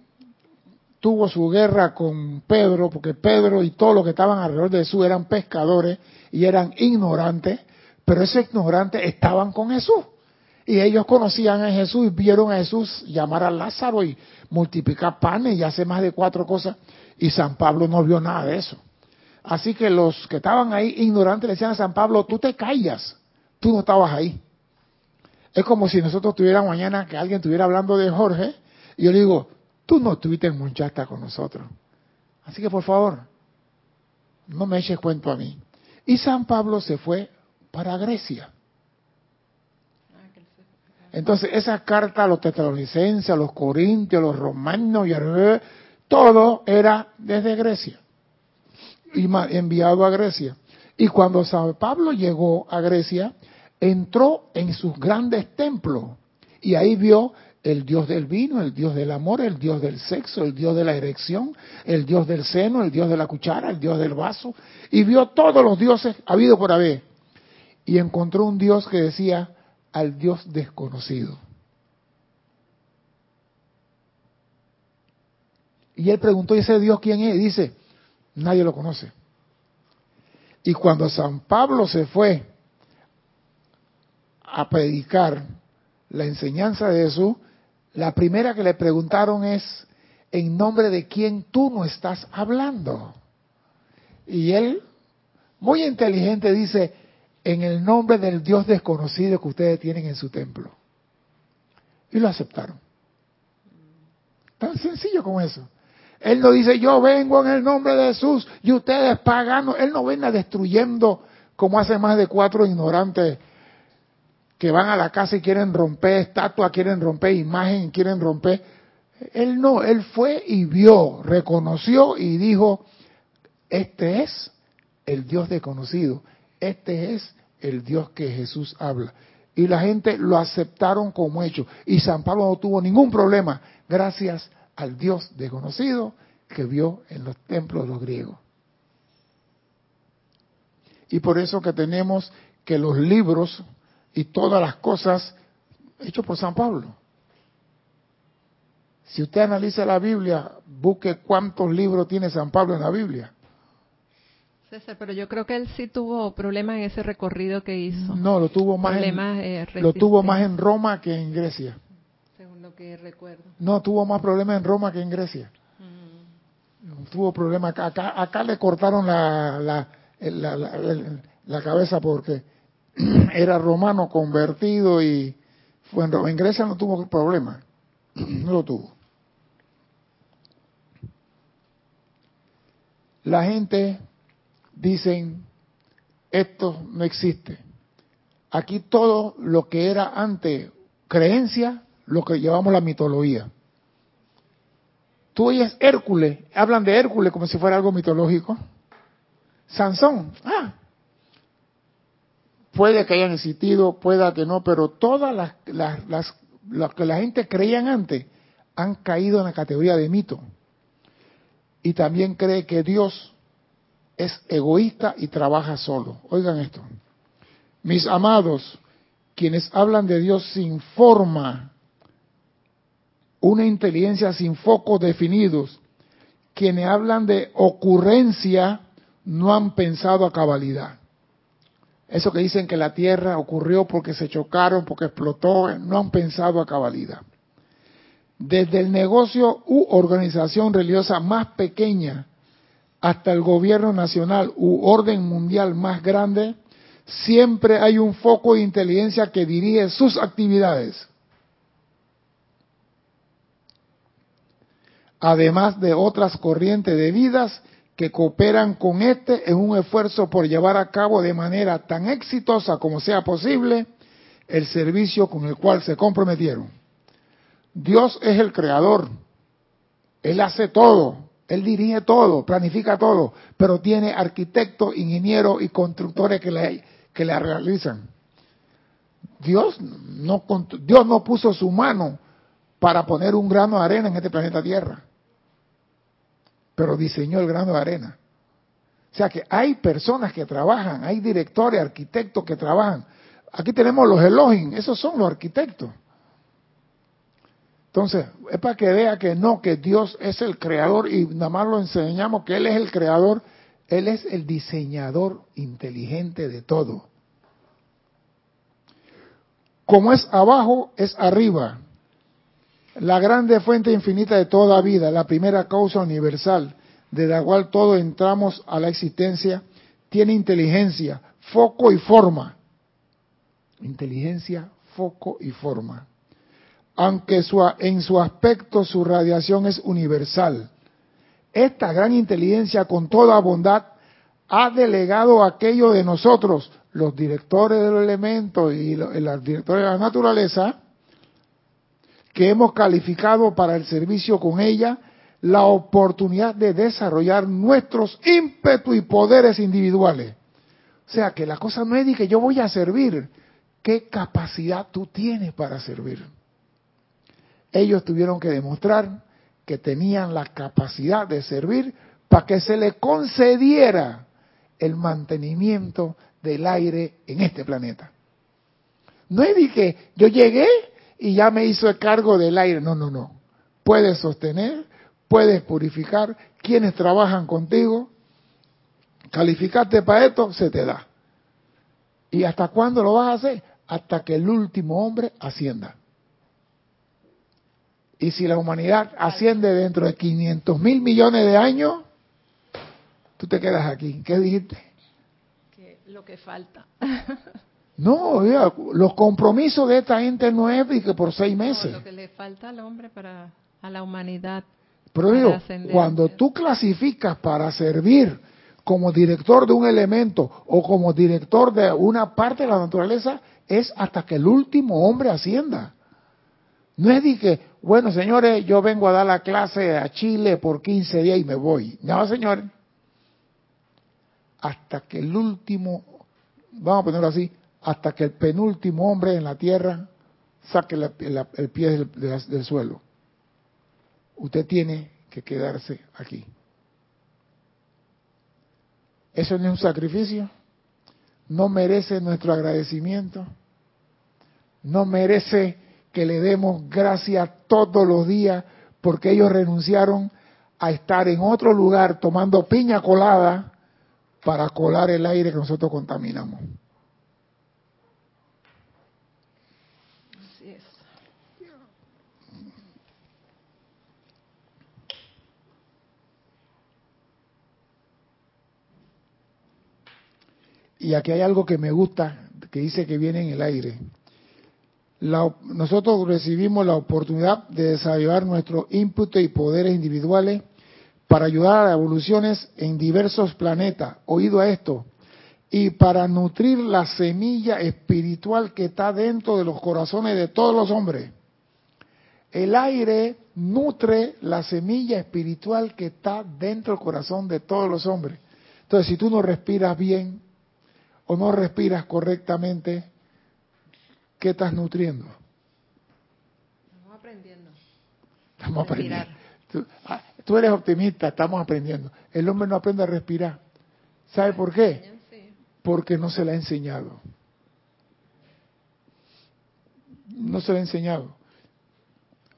tuvo su guerra con Pedro, porque Pedro y todos los que estaban alrededor de Jesús eran pescadores y eran ignorantes, pero esos ignorantes estaban con Jesús. Y ellos conocían a Jesús y vieron a Jesús llamar a Lázaro y multiplicar panes y hacer más de cuatro cosas. Y San Pablo no vio nada de eso. Así que los que estaban ahí ignorantes le decían a San Pablo, tú te callas, tú no estabas ahí. Es como si nosotros tuviéramos mañana que alguien estuviera hablando de Jorge y yo le digo, Tú no estuviste en Munchasta con nosotros. Así que por favor, no me eches cuento a mí. Y San Pablo se fue para Grecia. Entonces, esa carta a los tesalonicenses, a los corintios, a los romanos, y todo era desde Grecia. Y enviado a Grecia. Y cuando San Pablo llegó a Grecia, entró en sus grandes templos. Y ahí vio el Dios del vino, el Dios del amor, el Dios del sexo, el Dios de la erección, el Dios del seno, el Dios de la cuchara, el Dios del vaso, y vio todos los dioses habido por haber. Y encontró un Dios que decía al Dios desconocido. Y él preguntó, ¿y ese Dios quién es? Y dice, nadie lo conoce. Y cuando San Pablo se fue a predicar la enseñanza de Jesús, la primera que le preguntaron es, ¿en nombre de quién tú no estás hablando? Y él, muy inteligente, dice, en el nombre del Dios desconocido que ustedes tienen en su templo. Y lo aceptaron. Tan sencillo como eso. Él no dice, yo vengo en el nombre de Jesús y ustedes pagando. Él no viene destruyendo como hace más de cuatro ignorantes que van a la casa y quieren romper estatua, quieren romper imagen, quieren romper. Él no, él fue y vio, reconoció y dijo, este es el Dios desconocido, este es el Dios que Jesús habla. Y la gente lo aceptaron como hecho. Y San Pablo no tuvo ningún problema gracias al Dios desconocido que vio en los templos de los griegos. Y por eso que tenemos que los libros y todas las cosas hechas por San Pablo. Si usted analiza la Biblia, busque cuántos libros tiene San Pablo en la Biblia. César, pero yo creo que él sí tuvo problemas en ese recorrido que hizo. No, lo tuvo más, en, eh, lo tuvo más en Roma que en Grecia. Según lo que recuerdo. No, tuvo más problemas en Roma que en Grecia. tuvo problemas. Acá, acá, le cortaron la, la, la, cabeza porque era romano convertido y bueno, en Grecia no tuvo problema. No lo tuvo. La gente dicen, esto no existe. Aquí todo lo que era antes creencia, lo que llevamos la mitología. Tú oyes Hércules, hablan de Hércules como si fuera algo mitológico. Sansón, ah, puede que hayan existido, pueda que no, pero todas las, las, las, que la gente creían antes han caído en la categoría de mito. Y también cree que Dios es egoísta y trabaja solo. Oigan esto. Mis amados, quienes hablan de Dios sin forma, una inteligencia sin focos definidos, quienes hablan de ocurrencia, no han pensado a cabalidad. Eso que dicen que la tierra ocurrió porque se chocaron, porque explotó, no han pensado a cabalidad. Desde el negocio u organización religiosa más pequeña hasta el gobierno nacional u orden mundial más grande, siempre hay un foco de inteligencia que dirige sus actividades. Además de otras corrientes de vidas que cooperan con este en un esfuerzo por llevar a cabo de manera tan exitosa como sea posible el servicio con el cual se comprometieron. Dios es el creador, Él hace todo, Él dirige todo, planifica todo, pero tiene arquitectos, ingenieros y constructores que le, que realizan. Dios no, Dios no puso su mano para poner un grano de arena en este planeta Tierra pero diseñó el grano de arena. O sea que hay personas que trabajan, hay directores, arquitectos que trabajan. Aquí tenemos los Elohim, esos son los arquitectos. Entonces, es para que vea que no, que Dios es el creador y nada más lo enseñamos que Él es el creador, Él es el diseñador inteligente de todo. Como es abajo, es arriba la grande fuente infinita de toda vida, la primera causa universal, de la cual todos entramos a la existencia, tiene inteligencia, foco y forma. Inteligencia, foco y forma. Aunque en su aspecto su radiación es universal. Esta gran inteligencia con toda bondad ha delegado aquello de nosotros, los directores de los elementos y los directores de la naturaleza, que hemos calificado para el servicio con ella la oportunidad de desarrollar nuestros ímpetus y poderes individuales. O sea, que la cosa no es de que yo voy a servir, ¿qué capacidad tú tienes para servir? Ellos tuvieron que demostrar que tenían la capacidad de servir para que se le concediera el mantenimiento del aire en este planeta. No es de que yo llegué y ya me hizo el cargo del aire. No, no, no. Puedes sostener, puedes purificar. Quienes trabajan contigo, calificarte para esto, se te da. ¿Y hasta cuándo lo vas a hacer? Hasta que el último hombre ascienda. Y si la humanidad asciende dentro de 500 mil millones de años, tú te quedas aquí. ¿Qué dijiste? Que lo que falta. No, los compromisos de esta gente no es que por seis meses. lo que le falta al hombre para a la humanidad. Pero digo, cuando tú clasificas para servir como director de un elemento o como director de una parte de la naturaleza, es hasta que el último hombre ascienda. No es de que, bueno, señores, yo vengo a dar la clase a Chile por 15 días y me voy. No, señores. Hasta que el último, vamos a ponerlo así, hasta que el penúltimo hombre en la tierra saque el pie del, suelo. Usted tiene que quedarse aquí. ¿Eso no es un sacrificio? ¿No merece nuestro agradecimiento? ¿No merece que le demos gracias todos los días porque ellos renunciaron a estar en otro lugar tomando piña colada para colar el aire que nosotros contaminamos? Y aquí hay algo que me gusta, que dice que viene en el aire. nosotros recibimos la oportunidad de desarrollar nuestros inputs y poderes individuales para ayudar a las evoluciones en diversos planetas. Oído a esto. Y para nutrir la semilla espiritual que está dentro de los corazones de todos los hombres. El aire nutre la semilla espiritual que está dentro del corazón de todos los hombres. Entonces, si tú no respiras bien o no respiras correctamente, ¿qué estás nutriendo? Estamos aprendiendo. Estamos aprendiendo. Ah, tú, eres optimista, estamos aprendiendo. El hombre no aprende a respirar. ¿Sabe por qué? Porque no se le ha enseñado. No se le ha enseñado.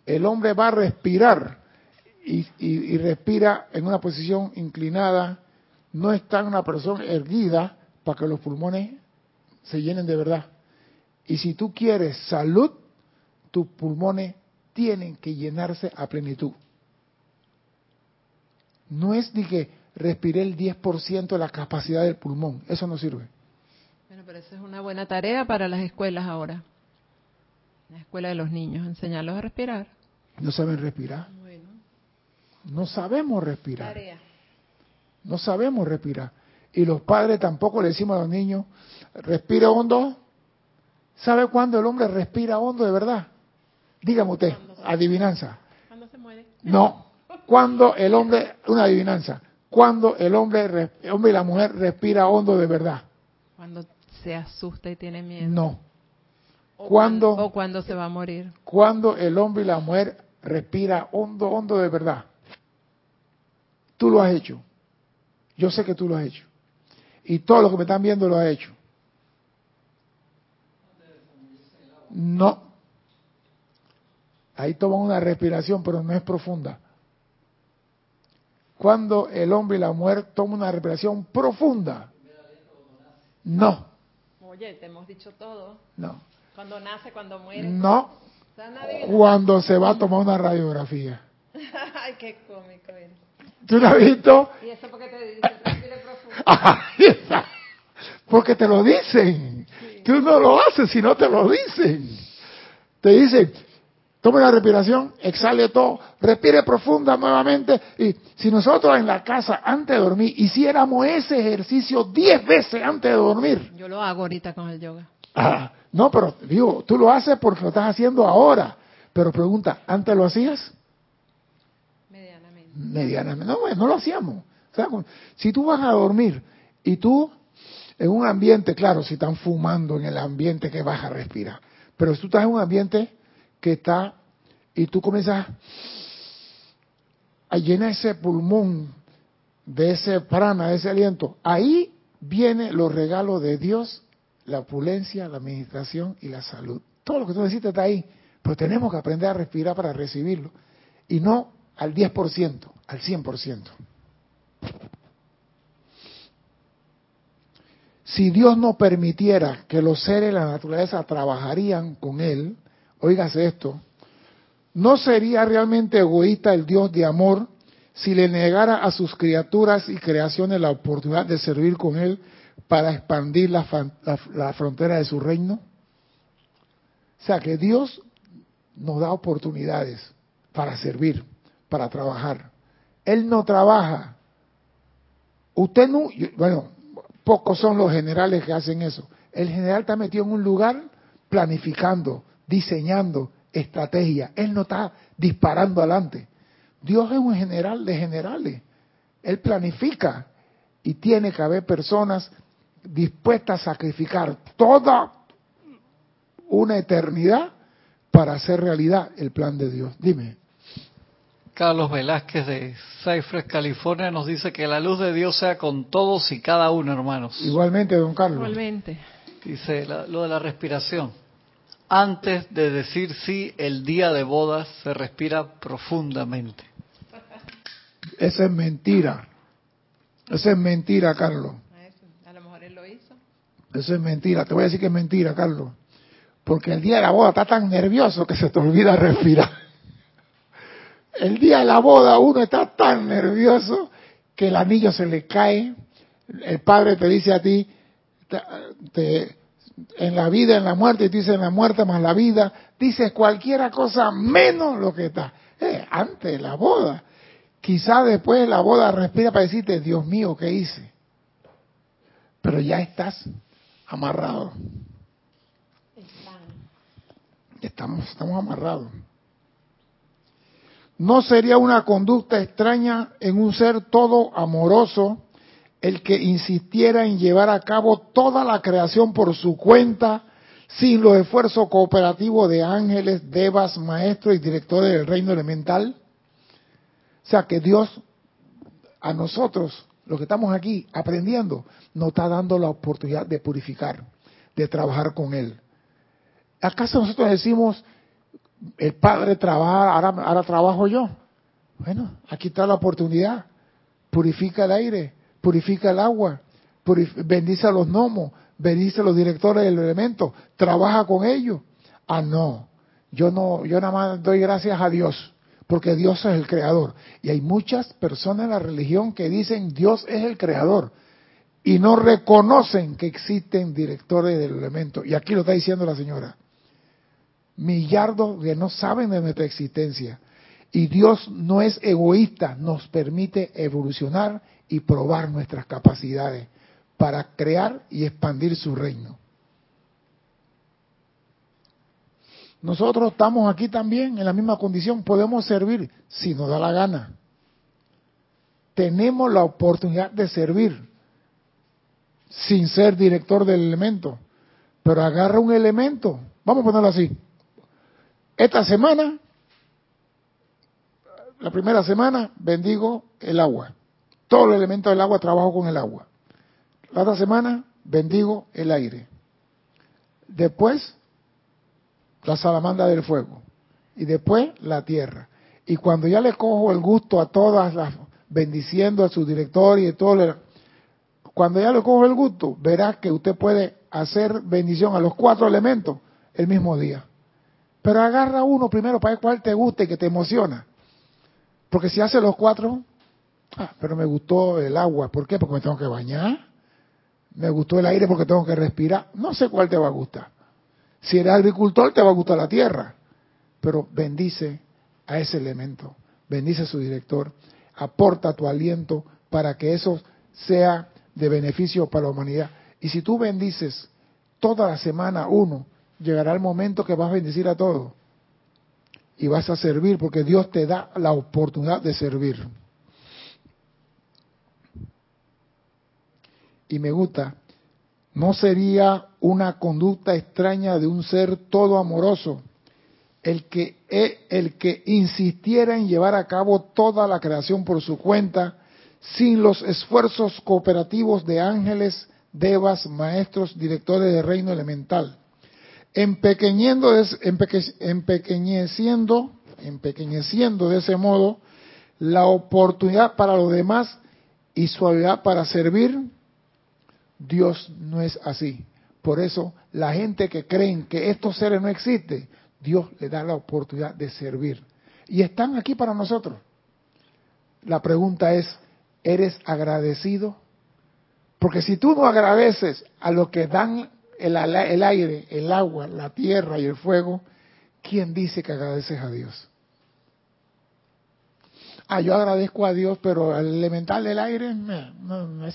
El hombre va a respirar y respira en una posición inclinada, no está en una persona erguida para que los pulmones se llenen de verdad. Y si tú quieres salud, tus pulmones tienen que llenarse a plenitud. No es ni que respire el 10% de la capacidad del pulmón, eso no sirve. Bueno, pero esa es una buena tarea para las escuelas ahora. La escuela de los niños, enseñarlos a respirar. No saben respirar. No sabemos respirar. Tarea. No sabemos respirar. Y los padres tampoco le decimos a los niños, respira hondo. ¿Sabe cuándo el hombre respira hondo de verdad? Dígame usted, adivinanza. ¿Cuándo se muere? No, cuando el hombre, una adivinanza, cuando el hombre, el hombre y la mujer respira hondo de verdad. Cuando se asusta y tiene miedo. No. O cuando, o cuando se va a morir. Cuando el hombre y la mujer respira hondo, hondo de verdad. Tú lo has hecho. Yo sé que tú lo has hecho. Y todos los que me están viendo lo han hecho. No. Ahí toman una respiración, pero no es profunda. Cuando el hombre y la mujer toman una respiración profunda. No. Oye, te hemos dicho todo. No. Cuando nace, cuando muere. No. Cuando se va a tomar una radiografía. Ay, qué cómico eres. ¿Tú lo has visto? ¿Y eso porque te dice? Porque te lo dicen. Tú no lo haces si no te lo dicen. Te dicen, tome la respiración, exhale todo, respire profunda nuevamente. Y si nosotros en la casa, antes de dormir, hiciéramos ese ejercicio diez veces antes de dormir. Yo lo hago ahorita con el yoga. Ah, no, pero digo, tú lo haces porque lo estás haciendo ahora. Pero pregunta, ¿antes lo hacías? Medianamente. No, no lo hacíamos. si tú vas a dormir y tú en un ambiente, claro, si están fumando en el ambiente que vas a respirar, pero si tú estás en un ambiente que está y tú comienzas a llenar ese pulmón de ese prana, de ese aliento, ahí vienen los regalos de Dios, la opulencia, la administración y la salud. Todo lo que tú necesitas está ahí, pero tenemos que aprender a respirar para recibirlo. Y no al 10%, al 100%. Si Dios no permitiera que los seres de la naturaleza trabajarían con Él, oígase esto, ¿no sería realmente egoísta el Dios de amor si le negara a sus criaturas y creaciones la oportunidad de servir con Él para expandir la, la frontera de su reino? O sea que Dios nos da oportunidades para servir para trabajar. Él no trabaja. Usted no, bueno, pocos son los generales que hacen eso. El general está metido en un lugar planificando, diseñando estrategia. Él no está disparando adelante. Dios es un general de generales. Él planifica y tiene que haber personas dispuestas a sacrificar toda una eternidad para hacer realidad el plan de Dios. Dime. Carlos Velázquez de Cypress, California, nos dice que la luz de Dios sea con todos y cada uno, hermanos. Igualmente, don Carlos. Igualmente. Dice lo de la respiración. Antes de decir sí, el día de bodas se respira profundamente. Esa es mentira. Esa es mentira, Carlos. A lo mejor él lo hizo. Eso es mentira. Te voy a decir que es mentira, Carlos. Porque el día de la boda está tan nervioso que se te olvida respirar el día de la boda uno está tan nervioso que el anillo se le cae, el padre te dice a ti, en la vida, en la muerte, y dice en la muerte más la vida, dices cualquiera cosa menos lo que está. Eh, antes de la boda. Quizá después de la boda respira para decirte, Dios mío, ¿qué hice? Pero ya estás amarrado. Estamos, estamos amarrados. No sería una conducta extraña en un ser todo amoroso el que insistiera en llevar a cabo toda la creación por su cuenta, sin los esfuerzos cooperativos de ángeles, devas, maestros y directores del reino elemental. O sea que Dios a nosotros, los que estamos aquí aprendiendo, nos está dando la oportunidad de purificar, de trabajar con Él. ¿Acaso nosotros decimos, el Padre trabaja, ahora, ahora trabajo yo? Bueno, aquí está la oportunidad. Purifica el aire, purifica el agua, bendice a los gnomos, bendice a los directores del elemento, trabaja con ellos. Ah, no, yo no, yo nada más doy gracias a Dios, porque Dios es el creador. Y hay muchas personas en la religión que dicen Dios es el creador y no reconocen que existen directores del elemento. Y aquí lo está diciendo la señora. Millardos que no saben de nuestra existencia. Y Dios no es egoísta, nos permite evolucionar y probar nuestras capacidades para crear y expandir su reino. Nosotros estamos aquí también en la misma condición, podemos servir si nos da la gana. Tenemos la oportunidad de servir sin ser director del elemento, pero agarra un elemento, vamos a ponerlo así. Esta semana, la primera semana, bendigo el agua. Todos los elementos del agua trabajo con el agua. La otra semana bendigo el aire. Después la salamandra del fuego. Y después la tierra. Y cuando ya le cojo el gusto a todas las, bendiciendo a su director y todo, cuando ya le cojo el gusto, verás que usted puede hacer bendición a los cuatro elementos el mismo día. Pero agarra uno primero para ver cuál te gusta y que te emociona. Porque si hace los cuatro, Ah, pero me gustó el agua. ¿Por qué? Porque me tengo que bañar. Me gustó el aire porque tengo que respirar. No sé cuál te va a gustar. Si eres agricultor, te va a gustar la tierra. Pero bendice a ese elemento. Bendice a su director. Aporta tu aliento para que eso sea de beneficio para la humanidad. Y si tú bendices toda la semana uno, llegará el momento que vas a bendecir a todos. Y vas a servir porque Dios te da la oportunidad de servir. y me gusta, no sería una conducta extraña de un ser todo amoroso el que, e, el que insistiera en llevar a cabo toda la creación por su cuenta, sin los esfuerzos cooperativos de ángeles, devas, maestros, directores de reino elemental, empequeñendo, empequeñeciendo, empequeñeciendo de ese modo la oportunidad para los demás y suavidad para servir, Dios no es así. Por eso la gente que creen que estos seres no existen, Dios le da la oportunidad de servir. Y están aquí para nosotros. La pregunta es, ¿eres agradecido? Porque si tú no agradeces a lo que dan el, aire, el agua, la tierra y el fuego, ¿quién dice que agradeces a Dios? Ah, yo agradezco a Dios, pero el elemental del aire, no,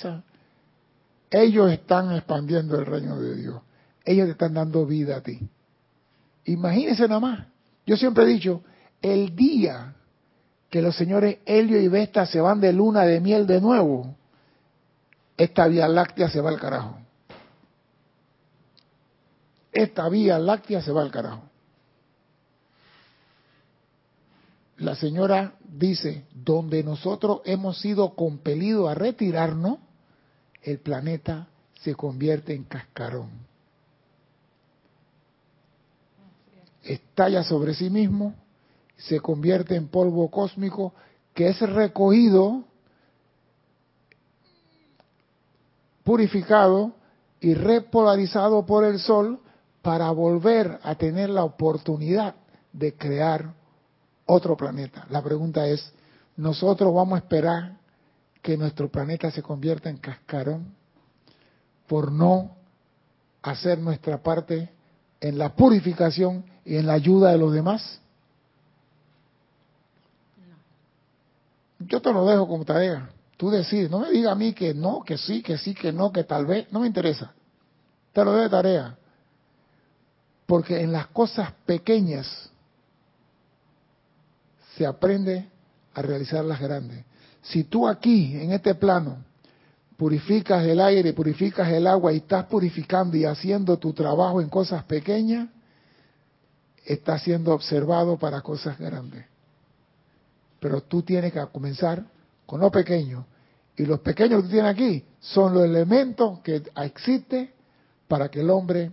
ellos están expandiendo el reino de Dios. Ellos te están dando vida a ti. Imagínense nada más. Yo siempre he dicho, el día que los señores Helio y Vesta se van de luna de miel de nuevo, esta vía láctea se va al carajo. Esta vía láctea se va al carajo. La señora dice, donde nosotros hemos sido compelidos a retirarnos, el planeta se convierte en cascarón. Estalla sobre sí mismo, se convierte en polvo cósmico que es recogido, purificado y repolarizado por el Sol para volver a tener la oportunidad de crear otro planeta. La pregunta es, ¿nosotros vamos a esperar que nuestro planeta se convierta en cascarón por no hacer nuestra parte en la purificación y en la ayuda de los demás? Yo te lo dejo como tarea. Tú decides. No me diga a mí que no, que sí, que sí, que no, que tal vez. No me interesa. Te lo doy de tarea. Porque en las cosas pequeñas se aprende a realizar las grandes. Si tú aquí, en este plano, purificas el aire, purificas el agua y estás purificando y haciendo tu trabajo en cosas pequeñas, estás siendo observado para cosas grandes. Pero tú tienes que comenzar con lo pequeño. Y los pequeños que tú tienes aquí son los elementos que existen para que el hombre